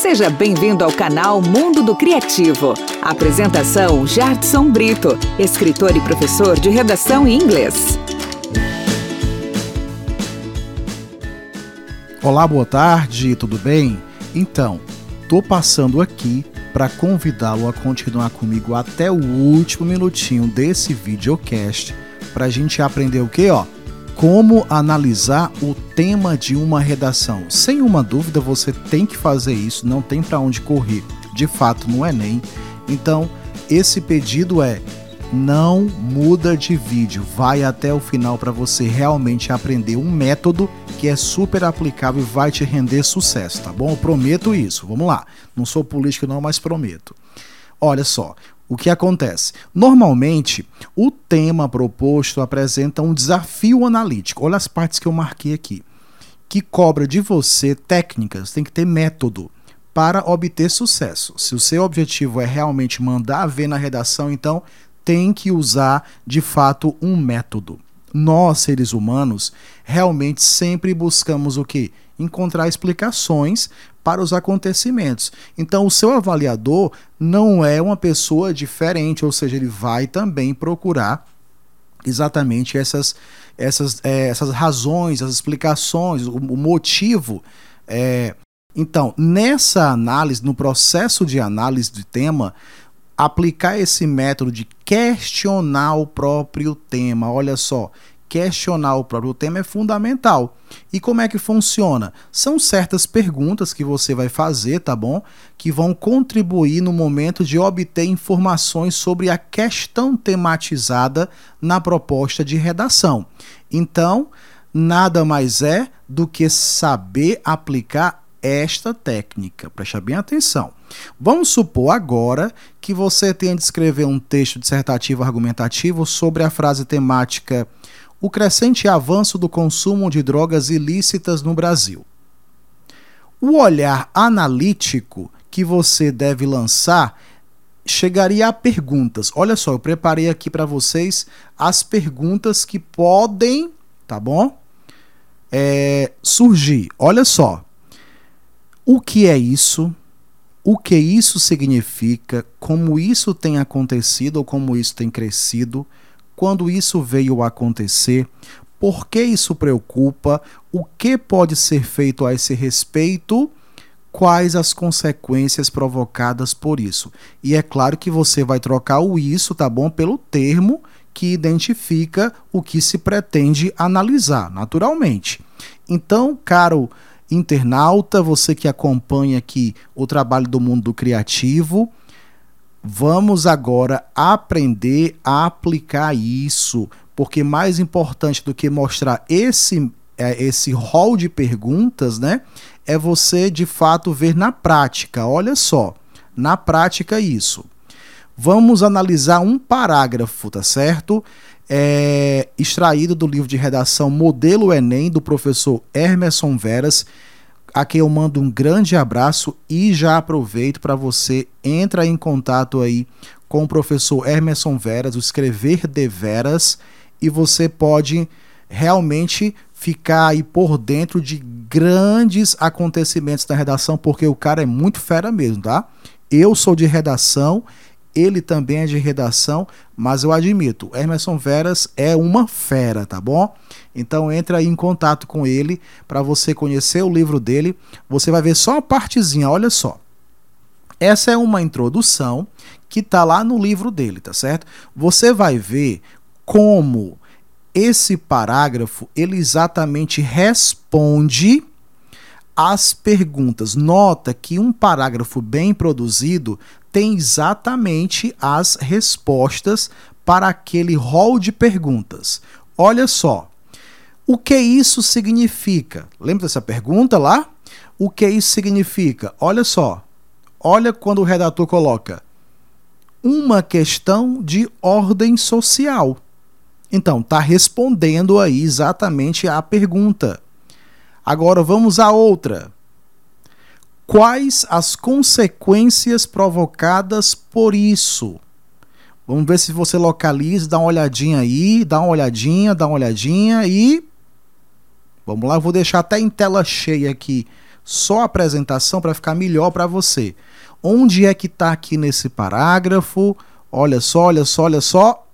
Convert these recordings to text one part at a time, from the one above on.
Seja bem-vindo ao canal Mundo do Criativo. Apresentação Jardson Brito, escritor e professor de redação em inglês. Olá, boa tarde, tudo bem? Então, tô passando aqui para convidá-lo a continuar comigo até o último minutinho desse videocast para a gente aprender o que, ó? Como analisar o tema de uma redação. Sem uma dúvida, você tem que fazer isso, não tem para onde correr. De fato, no Enem. Então, esse pedido é não muda de vídeo, vai até o final para você realmente aprender um método que é super aplicável e vai te render sucesso, tá bom? Eu prometo isso. Vamos lá. Não sou político não, mas prometo. Olha só, o que acontece? Normalmente, o tema proposto apresenta um desafio analítico. Olha as partes que eu marquei aqui. Que cobra de você técnicas, tem que ter método para obter sucesso. Se o seu objetivo é realmente mandar ver na redação, então tem que usar de fato um método. Nós, seres humanos, realmente sempre buscamos o que? Encontrar explicações para os acontecimentos. Então, o seu avaliador não é uma pessoa diferente, ou seja, ele vai também procurar exatamente essas, essas, é, essas razões, as explicações, o, o motivo. É... Então, nessa análise, no processo de análise de tema, aplicar esse método de questionar o próprio tema. Olha só, questionar o próprio tema é fundamental. E como é que funciona? São certas perguntas que você vai fazer, tá bom? Que vão contribuir no momento de obter informações sobre a questão tematizada na proposta de redação. Então, nada mais é do que saber aplicar esta técnica. Preste bem atenção. Vamos supor agora que você tenha de escrever um texto dissertativo argumentativo sobre a frase temática o crescente avanço do consumo de drogas ilícitas no Brasil. O olhar analítico que você deve lançar chegaria a perguntas. Olha só, eu preparei aqui para vocês as perguntas que podem, tá bom? É, surgir. Olha só. O que é isso? O que isso significa? Como isso tem acontecido ou como isso tem crescido? Quando isso veio a acontecer, por que isso preocupa, o que pode ser feito a esse respeito, quais as consequências provocadas por isso. E é claro que você vai trocar o isso, tá bom, pelo termo que identifica o que se pretende analisar, naturalmente. Então, caro internauta, você que acompanha aqui o trabalho do mundo criativo, Vamos agora aprender a aplicar isso, porque mais importante do que mostrar esse é, esse rol de perguntas, né, é você de fato ver na prática. Olha só, na prática isso. Vamos analisar um parágrafo, tá certo? É, extraído do livro de redação Modelo Enem do professor Hermeson Veras a quem eu mando um grande abraço e já aproveito para você entrar em contato aí com o professor Emerson Veras, o Escrever de Veras, e você pode realmente ficar aí por dentro de grandes acontecimentos da redação, porque o cara é muito fera mesmo, tá? Eu sou de redação ele também é de redação, mas eu admito, Emerson Veras é uma fera, tá bom? Então entra aí em contato com ele para você conhecer o livro dele. Você vai ver só uma partezinha, olha só. Essa é uma introdução que tá lá no livro dele, tá certo? Você vai ver como esse parágrafo ele exatamente responde as perguntas. Nota que um parágrafo bem produzido tem exatamente as respostas para aquele rol de perguntas. Olha só. O que isso significa? Lembra dessa pergunta lá? O que isso significa? Olha só. Olha quando o redator coloca uma questão de ordem social. Então, está respondendo aí exatamente a pergunta. Agora vamos a outra quais as consequências provocadas por isso. Vamos ver se você localiza, dá uma olhadinha aí, dá uma olhadinha, dá uma olhadinha e vamos lá, eu vou deixar até em tela cheia aqui só a apresentação para ficar melhor para você. Onde é que está aqui nesse parágrafo? Olha só, olha só, olha só.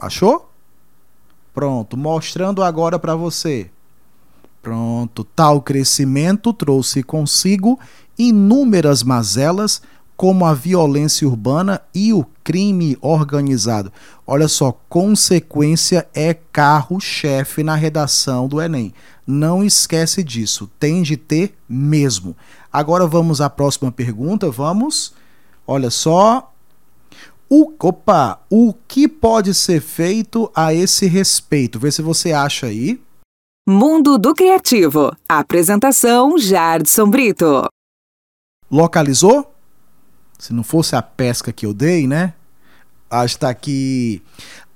Achou? Pronto, mostrando agora para você. Pronto, tal crescimento trouxe consigo inúmeras mazelas, como a violência urbana e o crime organizado. Olha só, consequência é carro-chefe na redação do Enem. Não esquece disso, tem de ter mesmo. Agora vamos à próxima pergunta, vamos. Olha só, o, opa, o que pode ser feito a esse respeito? Vê se você acha aí. Mundo do Criativo. Apresentação Jardson Brito. Localizou? Se não fosse a pesca que eu dei, né? Está aqui.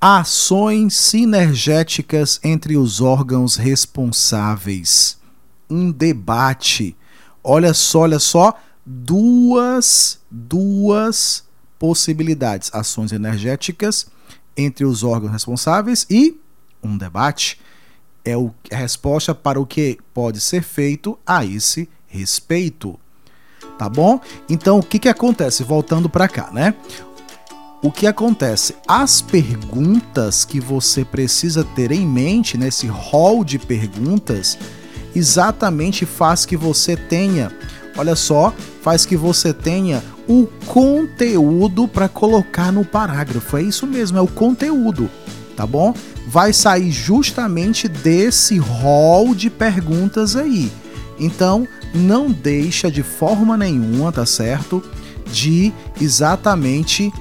Ações sinergéticas entre os órgãos responsáveis. Um debate. Olha só, olha só. Duas, duas possibilidades, ações energéticas entre os órgãos responsáveis e um debate é a resposta para o que pode ser feito a esse respeito. Tá bom? Então, o que, que acontece? Voltando para cá, né? O que acontece? As perguntas que você precisa ter em mente nesse hall de perguntas exatamente faz que você tenha, olha só, faz que você tenha o conteúdo para colocar no parágrafo. É isso mesmo, é o conteúdo, tá bom? Vai sair justamente desse rol de perguntas aí. Então, não deixa de forma nenhuma, tá certo? De exatamente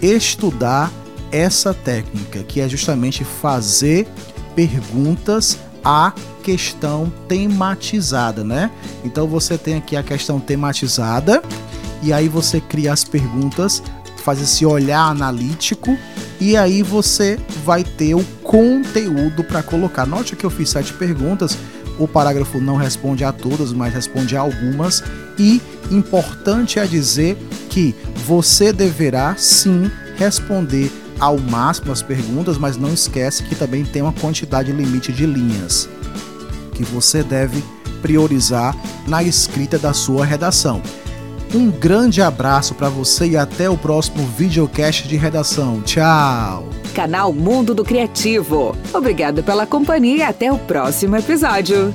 estudar essa técnica, que é justamente fazer perguntas a questão tematizada, né? Então você tem aqui a questão tematizada e aí você cria as perguntas, faz esse olhar analítico e aí você vai ter o conteúdo para colocar. Note que eu fiz sete perguntas, o parágrafo não responde a todas, mas responde a algumas e importante é dizer que você deverá sim responder ao máximo as perguntas, mas não esquece que também tem uma quantidade limite de linhas que você deve priorizar na escrita da sua redação. Um grande abraço para você e até o próximo videocast de redação. Tchau! Canal Mundo do Criativo. Obrigado pela companhia e até o próximo episódio.